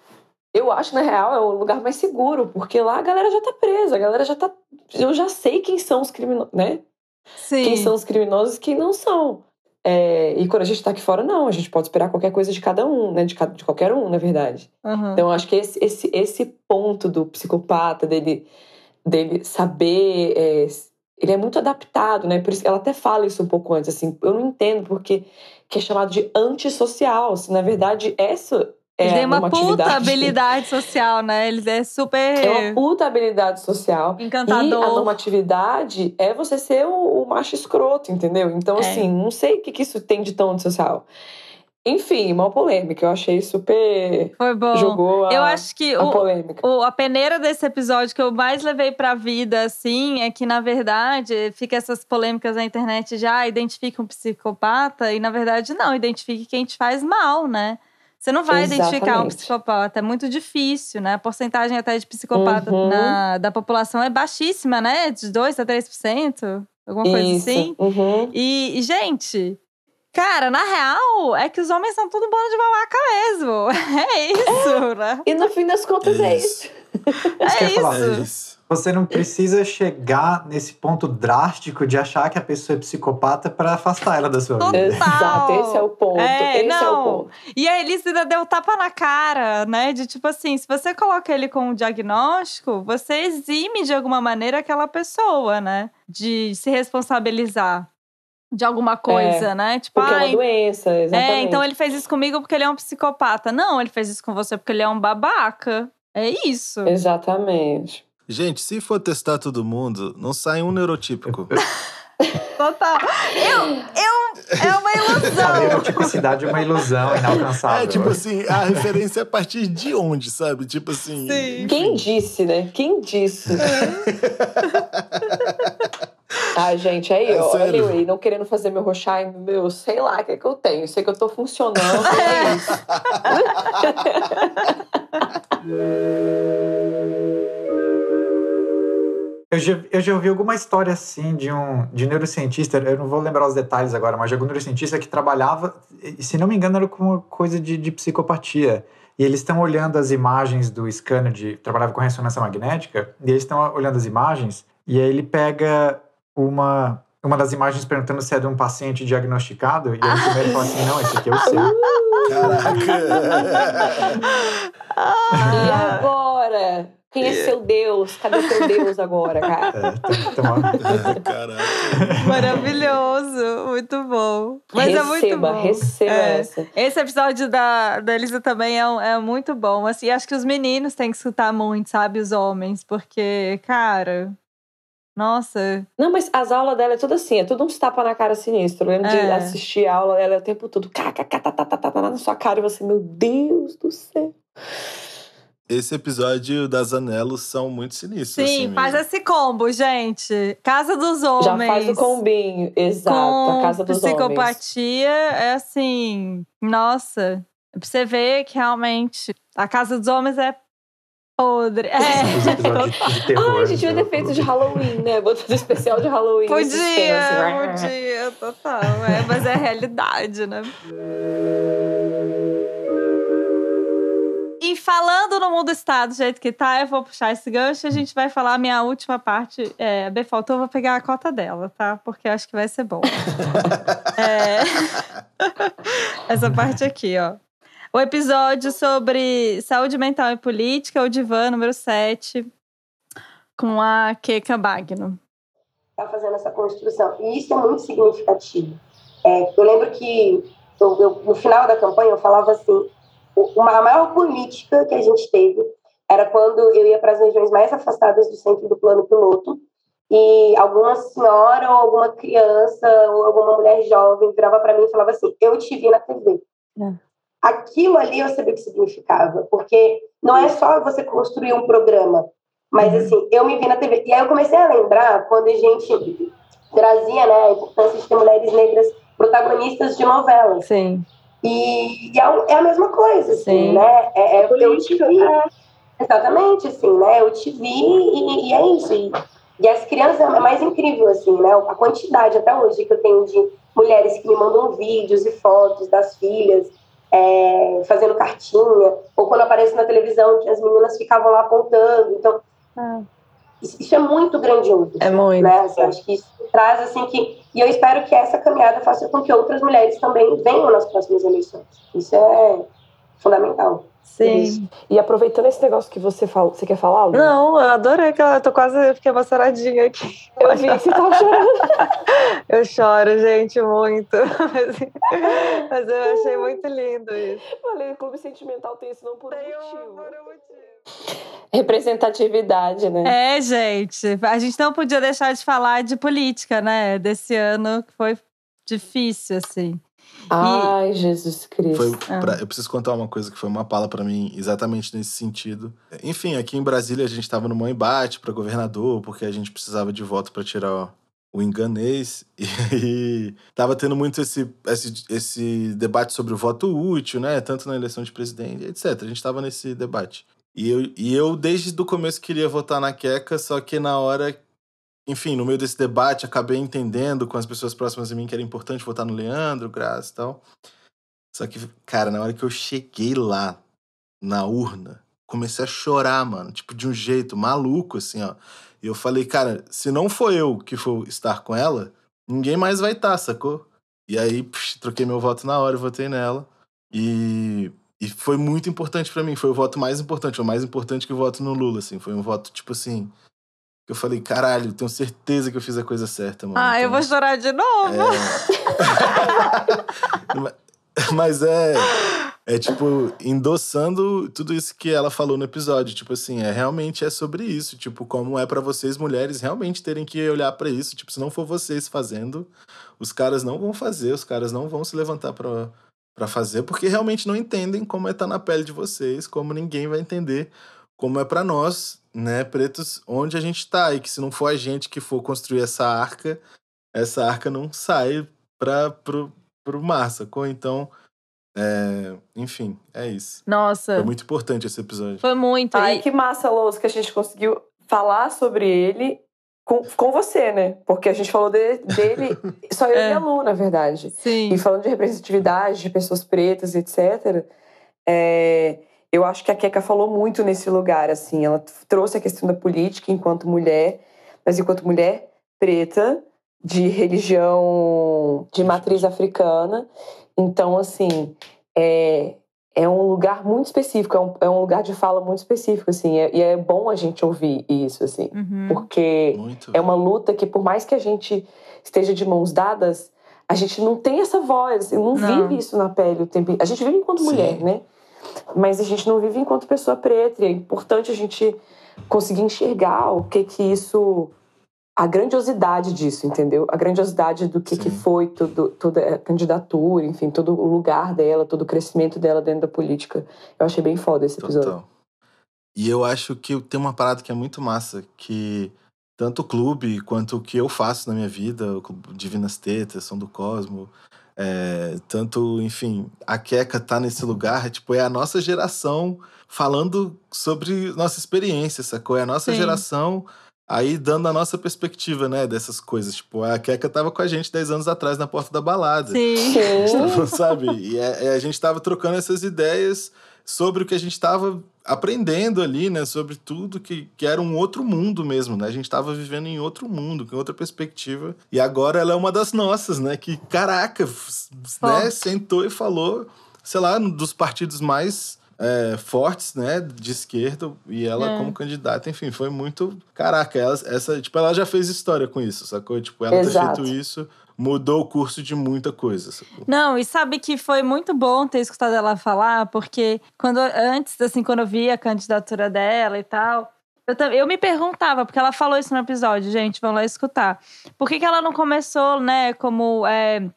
eu acho, na real, é o lugar mais seguro, porque lá a galera já tá presa, a galera já tá. Eu já sei quem são os criminosos, né? Sim. Quem são os criminosos e quem não são. É, e quando a gente tá aqui fora, não, a gente pode esperar qualquer coisa de cada um, né? De, ca- de qualquer um, na verdade. Uhum. Então, eu acho que esse, esse, esse ponto do psicopata, dele, dele saber. é, ele é muito adaptado, né? Por isso ela até fala isso um pouco antes, assim. Eu não entendo porque que é chamado de antissocial. Se na verdade essa é Ele tem uma puta habilidade social, né? Ele é super É uma puta habilidade social. E a encantador. normatividade é você ser o, o macho escroto, entendeu? Então, É. assim, não sei o que, que isso tem de tão antissocial. Enfim, uma polêmica. Eu achei super. Foi bom. Jogou a, Eu acho que a o, polêmica. o- a peneira desse episódio que eu mais levei pra vida, assim, é que, na verdade, fica essas polêmicas na internet ah, identifica um psicopata, e na verdade, não, identifique quem te faz mal, né? Você não vai identificar um Exatamente. psicopata, é muito difícil, né? A porcentagem até de psicopata Uhum. na- da população é baixíssima, né? De 2 a 3%, alguma coisa Isso. assim. Uhum. E, e, gente, cara, na real, é que os homens são tudo bando de babaca mesmo. É isso, né? E no fim das contas é Isso. isso. Falar. isso. É isso. Você não precisa chegar nesse ponto drástico de achar que a pessoa é psicopata para afastar ela da sua vida. Exato, esse é o ponto. É, esse é o não. ponto. E a Elise ainda deu tapa na cara, né? De tipo assim, se você coloca ele com um diagnóstico, você exime de alguma maneira aquela pessoa, né? De se responsabilizar de alguma coisa, né? Tipo, Porque é ai, uma doença, exatamente. é, então ele fez isso comigo porque ele é um psicopata. Não, ele fez isso com você porque ele é um babaca. É isso. Exatamente. Gente, se for testar todo mundo, não sai um neurotípico. Total. Eu, eu, é uma A ilusão. neurotipicidade é uma ilusão inalcançável. É, tipo assim, a referência é a partir de onde, sabe? Tipo assim. Sim. Quem disse, né? Quem disse? Ai, gente, aí, É ó, sério. olha eu aí, não querendo fazer meu roxar, meu, sei lá o que é que eu tenho. Sei que eu tô funcionando, é isso. já, eu já ouvi alguma história assim de um de neurocientista, eu não vou lembrar os detalhes agora, mas de algum neurocientista que trabalhava, se não me engano, era com uma coisa de, de psicopatia. E eles estão olhando as imagens do scanner de. Trabalhava com ressonância magnética, e eles estão olhando as imagens, e aí ele pega uma, uma das imagens perguntando se é de um paciente diagnosticado, e aí o primeiro fala assim: não, esse aqui é o seu. Caraca! E agora? Quem é seu Deus? Cadê teu Deus agora, cara? É, tem- tem uma- Caraca. Maravilhoso. Muito bom. Mas é muito receba, bom. receba É. essa. Esse episódio da, da Elisa também é, um- é muito bom. Assim, acho que os meninos têm que escutar muito, sabe? Os homens. Porque, cara... Nossa... Não, mas as aulas dela é tudo assim, é tudo uns tapa na cara sinistro. Eu lembro de É. assistir a aula dela o tempo todo, kkkkkkk, na sua cara, e você, meu Deus do céu. Esse episódio das Anelos são muito sinistros. Sim, assim faz esse combo, gente. Casa dos Já Homens. faz o combinho, exato, com a casa dos homens. psicopatia é assim, nossa, pra você ver que realmente a casa dos homens é podre. É, terror. Ai, a gente devia ter feito de Halloween, né? Botando especial de Halloween. podia, suspense. podia, total. É, mas é a realidade, né? Falando no mundo estado do jeito que tá, eu vou puxar esse gancho e a gente vai falar a minha última parte. É, a B faltou, eu vou pegar a cota dela, tá? Porque eu acho que vai ser bom. É, Essa parte aqui, ó. O episódio sobre saúde mental e política, o divã número 7. com a Keka Bagno. Está fazendo essa construção. E isso é muito significativo. É, eu lembro que eu, eu, no final da campanha eu falava assim: uma, a maior política que a gente teve era quando eu ia para as regiões mais afastadas do centro do plano piloto e alguma senhora ou alguma criança ou alguma mulher jovem virava para mim e falava assim: Eu te vi na TV. É. Aquilo ali eu sabia o que significava, porque não é só você construir um programa, mas uhum. assim, eu me vi na TV. E aí eu comecei a lembrar quando a gente trazia né, a importância de ter mulheres negras protagonistas de novelas. Sim. E, e é, é, a mesma coisa, assim, Sim. né? É, é, eu te vi, exatamente, assim, né? Eu te vi e, e é isso. E, e as crianças é mais incrível, assim, né? A quantidade até hoje que eu tenho de mulheres que me mandam vídeos e fotos das filhas é, fazendo cartinha, ou quando aparece na televisão que as meninas ficavam lá apontando. Então, ah. Isso, é muito grandioso. É muito. Né? Assim, acho que isso traz, assim, que... E eu espero que essa caminhada faça com que outras mulheres também venham nas próximas eleições. Isso é fundamental. Sim. E aproveitando esse negócio que você falou, você quer falar? Lu? Não, eu adorei que eu tô quase, eu fiquei emocionadinha aqui. Eu vi que você tava chorando. eu choro, gente, muito. Mas, mas, eu achei muito lindo isso. Falei, o Clube Sentimental tem isso não por um motivo. Por um motivo. Representatividade, né? É, gente. A gente não podia deixar de falar de política, né? Desse ano que foi difícil, assim. Ai, e... Jesus Cristo. Foi pra, eu preciso contar uma coisa que foi uma pala para mim exatamente nesse sentido. Enfim, aqui em Brasília a gente estava num embate para governador, porque a gente precisava de voto para tirar o enganês e aí tava tendo muito esse, esse, esse debate sobre o voto útil, né? Tanto na eleição de presidente, etc. A gente tava nesse debate. E eu, e eu desde o começo queria votar na Queca, só que na hora enfim, no meio desse debate, acabei entendendo com as pessoas próximas de mim que era importante votar no Leandro, Graça e tal. Só que, cara, na hora que eu cheguei lá, na urna, comecei a chorar, mano. Tipo, de um jeito maluco, assim, ó. E eu falei, cara, se não for eu que for estar com ela, ninguém mais vai estar, tá, sacou? E aí, troquei meu voto na hora e votei nela. E, e foi muito importante para mim. Foi o voto mais importante, o mais importante que o voto no Lula, assim. Foi um voto, tipo assim, eu falei, caralho, tenho certeza que eu fiz a coisa certa, mano. Ah, então, eu vou chorar de novo. É... Mas é. É tipo, endossando tudo isso que ela falou no episódio. Tipo assim, é realmente é sobre isso. Tipo, como é para vocês, mulheres, realmente terem que olhar para isso. Tipo, se não for vocês fazendo, os caras não vão fazer, os caras não vão se levantar pra, pra fazer, porque realmente não entendem como é estar tá na pele de vocês, como ninguém vai entender como é para nós né, pretos, onde a gente está. E que se não for a gente que for construir essa arca, essa arca não sai para pro, pro mar, sacou? Então, é, enfim, é isso. Nossa. Foi muito importante esse episódio. Foi muito. Ai, e... que massa, Lous, que a gente conseguiu falar sobre ele com, com você, né? Porque a gente falou de, dele, só eu é. e a Lu, na verdade. Sim. E falando de representatividade, de pessoas pretas, etc. É, eu acho que a Keka falou muito nesse lugar, assim. Ela trouxe a questão da política enquanto mulher, mas enquanto mulher preta, de religião de matriz africana. Então, assim, é, é um lugar muito específico, é um, é um lugar de fala muito específico, assim. É, e é bom a gente ouvir isso, assim. Uhum. Porque muito é uma luta que, por mais que a gente esteja de mãos dadas, a gente não tem essa voz, não, não. vive isso na pele o tempo. A gente vive enquanto Sim. mulher, né? mas a gente não vive enquanto pessoa preta. E é importante a gente conseguir enxergar o que que isso a grandiosidade disso, entendeu? A grandiosidade do que, que foi tudo, toda a candidatura, enfim, todo o lugar dela, todo o crescimento dela dentro da política. Eu achei bem foda esse episódio. Total. E eu acho que tem uma parada que é muito massa, que tanto o clube quanto o que eu faço na minha vida, o Divinas Tetas, São do Cosmo, é, tanto, enfim, a Queca tá nesse lugar, tipo, é a nossa geração falando sobre nossa experiência, sacou? É a nossa Sim. geração aí dando a nossa perspectiva, né, dessas coisas. Tipo, a Keka tava com a gente 10 anos atrás na porta da balada. Sim. Sim. Sabe? E a, é, é, a gente tava trocando essas ideias sobre o que a gente estava aprendendo ali, né? Sobre tudo que, que era um outro mundo mesmo, né? A gente estava vivendo em outro mundo, com outra perspectiva. E agora ela é uma das nossas, né? Que, caraca, né? Sentou e falou, sei lá, dos partidos mais é, fortes, né, de esquerda, e ela É. como candidata, enfim, foi muito. Caraca, ela, essa, tipo, ela já fez história com isso, sacou? Tipo, ela Exato. ter feito isso mudou o curso de muita coisa, sacou? Não, e sabe que foi muito bom ter escutado ela falar, porque quando antes, assim, quando eu vi a candidatura dela e tal, eu, eu me perguntava, porque ela falou isso no episódio, gente, vamos lá escutar. Por que, que ela não começou, né, como é,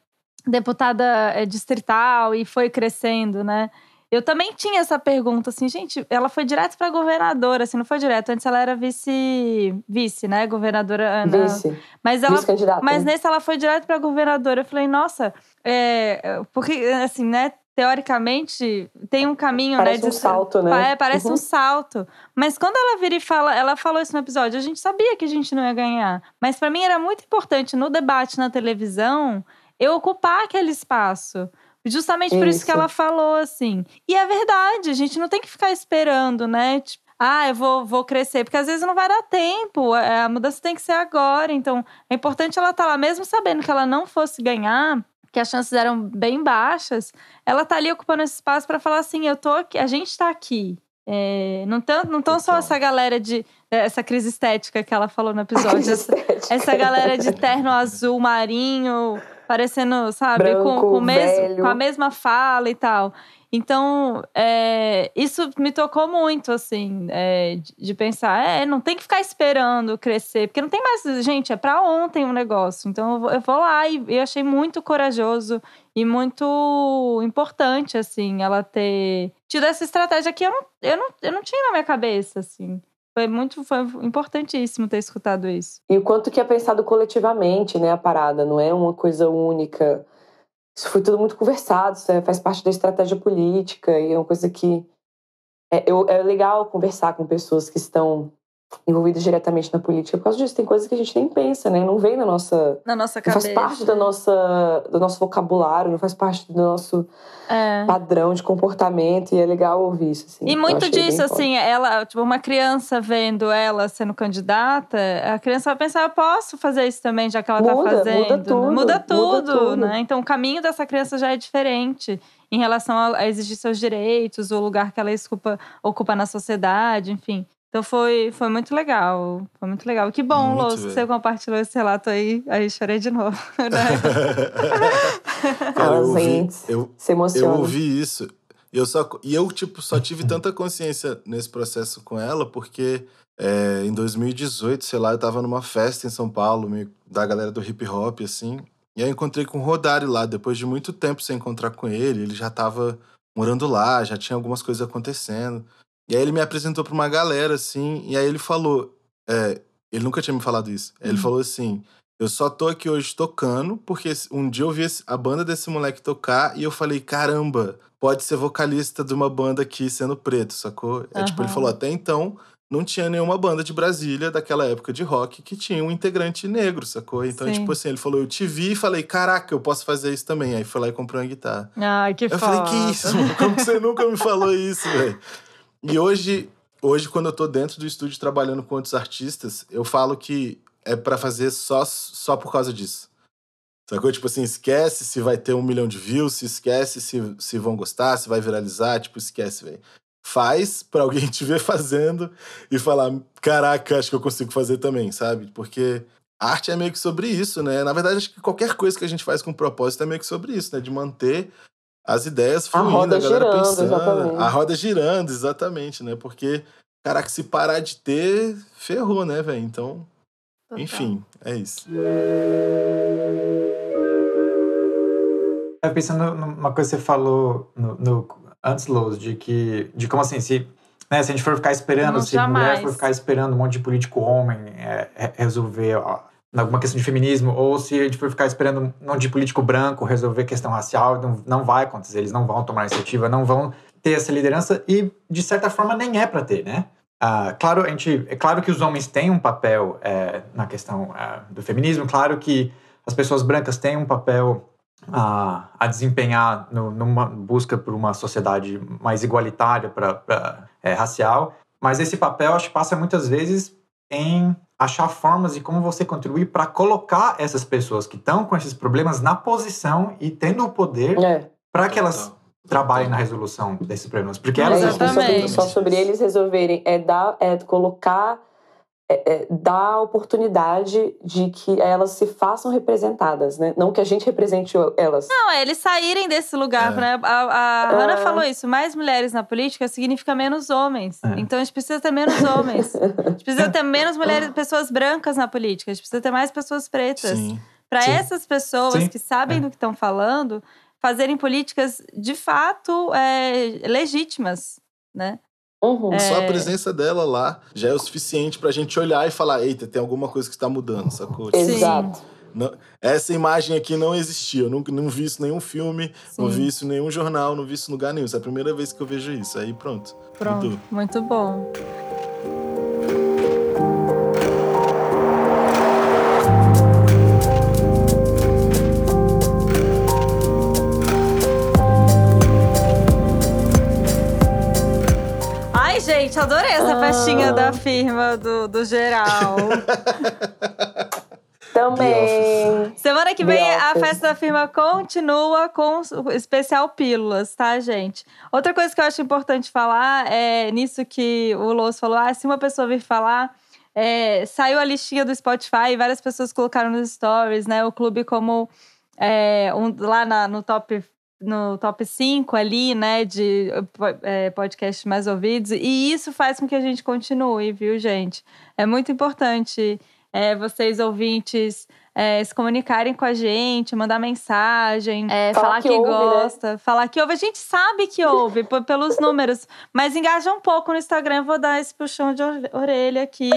deputada é, distrital e foi crescendo, né? Eu também tinha essa pergunta, assim, gente, ela foi direto para governadora, assim, não foi direto. Antes ela era vice, vice, né, governadora Ana. Vice, Mas ela mas né? nesse ela foi direto pra governadora. Eu falei, nossa, é, porque, assim, né? Teoricamente, tem um caminho, Parece né? um salto, né? É, parece Uhum. um salto. Mas quando ela vira e fala, ela falou isso no episódio, a gente sabia que a gente não ia ganhar. Mas pra mim era muito importante no debate na televisão eu ocupar aquele espaço. Justamente por isso que ela falou, assim. E é verdade, a gente não tem que ficar esperando, né? Tipo, ah, eu vou, vou crescer, porque às vezes não vai dar tempo, a a mudança tem que ser agora. Então, é importante ela estar lá, mesmo sabendo que ela não fosse ganhar, que as chances eram bem baixas, ela tá ali ocupando esse espaço para falar assim: eu tô aqui, a gente tá aqui. É, não tão, não tão só essa galera de. Essa crise estética que ela falou no episódio. Essa, essa galera de terno azul marinho, parecendo, sabe, com, Branco, com, o mesmo- com a mesma fala e tal. Então, é, isso me tocou muito, assim, é, de, pensar, é, não tem que ficar esperando crescer, porque não tem mais, gente, é pra ontem o negócio. Então, eu vou, eu vou lá e eu achei muito corajoso e muito importante, assim, ela ter tido essa estratégia que eu não, eu não, eu não tinha na minha cabeça, assim. Foi muito, foi importantíssimo ter escutado isso. E o quanto que é pensado coletivamente, né, a parada, não é uma coisa única. Isso foi tudo muito conversado, isso é- faz parte da estratégia política e é uma coisa que é, eu- é legal conversar com pessoas que estão envolvidas diretamente na política por causa disso. Tem coisas que a gente nem pensa, né? Não vem na nossa, Na nossa não cabeça. faz parte da nossa, do nosso vocabulário, não faz parte do nosso É. padrão de comportamento e é legal ouvir isso. Assim. E muito disso, assim, ela, tipo, uma criança vendo ela sendo candidata, a criança vai pensar, eu posso fazer isso também, já que ela Muda, tá muda fazendo. tudo, Muda muda tudo, tudo. né? Então o caminho dessa criança já é diferente em relação a, a exigir seus direitos, o lugar que ela ocupa, ocupa na sociedade, enfim. Então foi, foi muito legal. Foi muito legal. Que bom, Muito, Lous, que você compartilhou esse relato aí. Aí chorei de novo. né? Cara, eu Elas ouvi, entes. eu, Se eu ouvi isso. E eu, só, e eu, tipo, só tive tanta consciência nesse processo com ela, porque é, em 2018, sei lá, eu tava numa festa em São Paulo, meio, da galera do hip hop, assim. E aí eu encontrei com o Rodari lá, depois de muito tempo sem encontrar com ele. Ele já tava morando lá, já tinha algumas coisas acontecendo. E aí ele me apresentou pra uma galera, assim, e aí ele falou. é, ele nunca tinha me falado isso. Ele Uhum. falou assim: eu só tô aqui hoje tocando, porque um dia eu vi a banda desse moleque tocar e eu falei, caramba, pode ser vocalista de uma banda aqui sendo preto, sacou? É tipo, ele falou, até então não tinha nenhuma banda de Brasília daquela época de rock que tinha um integrante negro, sacou? Então, Sim. tipo assim, ele falou, eu te vi e falei, caraca, eu posso fazer isso também. Aí foi lá e comprei uma guitarra. Ai, que Eu foda. falei, que isso, mano? Como que você nunca me falou isso, velho? E hoje, hoje, quando eu tô dentro do estúdio trabalhando com outros artistas, eu falo que é pra fazer só, só por causa disso. Sacou? Tipo assim, esquece se vai ter um milhão de views, se esquece se, se vão gostar, se vai viralizar, tipo, esquece, velho. Faz pra alguém te ver fazendo e falar, caraca, acho que eu consigo fazer também, sabe? Porque arte é meio que sobre isso, né? Na verdade, acho que qualquer coisa que a gente faz com propósito é meio que sobre isso, né? De manter as ideias A fluindo, roda a galera girando, pensando. exatamente. A roda girando, exatamente, né? Porque, caraca, se parar de ter, ferrou, né, velho? Então, Total. enfim, é isso. Eu pensando numa coisa que você falou no, no- antes, Lous, de que. De como assim, se, né, se a gente for ficar esperando, Não, se jamais. mulher for ficar esperando um monte de político homem é, re- resolver ó, alguma questão de feminismo, ou se a gente for ficar esperando monte de político branco resolver questão racial, não, não vai acontecer, eles não vão tomar iniciativa, não vão ter essa liderança e, de certa forma, nem é para ter, né? Ah, claro, a gente, é claro que os homens têm um papel é, na questão ah, do feminismo, claro que as pessoas brancas têm um papel a, a desempenhar no, numa busca por uma sociedade mais igualitária para é, racial, mas esse papel acho que passa muitas vezes em achar formas de como você contribuir para colocar essas pessoas que estão com esses problemas na posição e tendo o poder É. para que elas trabalhem na resolução desses problemas. Porque É elas Exatamente. sobre, só sobre eles resolverem. É, dar, é colocar. É, é dar a oportunidade de que elas se façam representadas, né? Não que a gente represente elas. Não, é eles saírem desse lugar. É. Né? A, a Hannah É. falou isso: mais mulheres na política significa menos homens. É. Então a gente precisa ter menos homens. A gente precisa ter menos mulheres, pessoas brancas na política. A gente precisa ter mais pessoas pretas. Para essas pessoas Sim. que sabem É. do que estão falando, fazerem políticas de fato é, legítimas, né? Uhum. Só a É. presença dela lá já é o suficiente pra gente olhar e falar: eita, tem alguma coisa que está mudando, sacou? Tipo, Exato. não- essa imagem aqui não existia. Eu nunca não vi isso em nenhum filme, não Sim. vi isso em nenhum jornal, não vi isso em lugar nenhum. Essa é a primeira vez que eu vejo isso. Aí pronto. Pronto, Mudou. muito bom. Gente, adorei essa Ah. festinha da firma do, do geral. Também. Semana que vem a festa da firma continua com o especial Pílulas, tá, gente? Outra coisa que eu acho importante falar é nisso que o Lous falou: ah, se uma pessoa vir falar. é, saiu a listinha do Spotify e várias pessoas colocaram nos stories, né? O clube como é, um, lá na- no top no top 5 ali, né, de é, podcasts mais ouvidos. E isso faz com que a gente continue, viu, gente? É muito importante é, vocês, ouvintes, é, se comunicarem com a gente, mandar mensagem, é, Falar falar que que, ouve, né? gosta, falar que ouve. A gente sabe que ouve pelos números, mas engaja um pouco no Instagram. Vou dar esse puxão de ore- orelha aqui.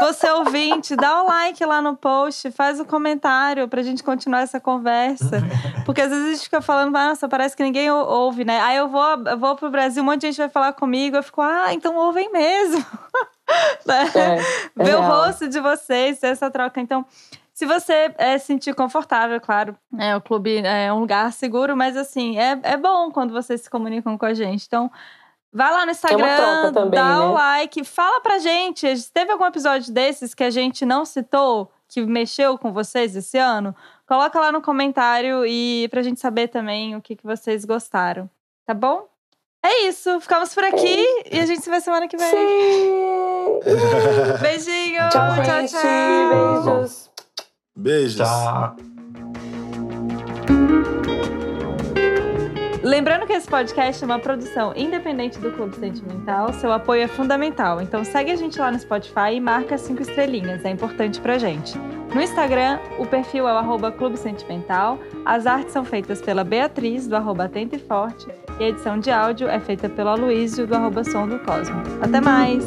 Você ouvinte, dá o like lá no post, faz o comentário pra gente continuar essa conversa. Porque às vezes a gente fica falando, nossa, parece que ninguém ou- ouve, né? Aí eu vou, eu vou pro Brasil, um monte de gente vai falar comigo, eu fico, ah, então ouvem mesmo. Né? É, é ver o real. rosto de vocês, essa troca. Então, se você é, se sentir confortável, claro, é, o clube é um lugar seguro, mas assim, é, é bom quando vocês se comunicam com a gente. Então, vai lá no Instagram, troca também, dá o né? like, fala pra gente. Teve algum episódio desses que a gente não citou, que mexeu com vocês esse ano? Coloca lá no comentário e pra gente saber também o que, que vocês gostaram. Tá bom? É isso, ficamos por aqui e a gente se vê semana que vem. Sim! Beijinho! Tchau, tchau, tchau. Beijos. Beijos. Tchau. Lembrando que esse podcast é uma produção independente do Clube Sentimental, seu apoio é fundamental. Então segue a gente lá no Spotify e marca cinco estrelinhas, é importante pra gente. No Instagram, o perfil é o arroba Clube Sentimental, as artes são feitas pela Beatriz, do arroba Atenta e Forte, e a edição de áudio é feita pelo Aloysio, do arroba Som do Cosmo. Até mais!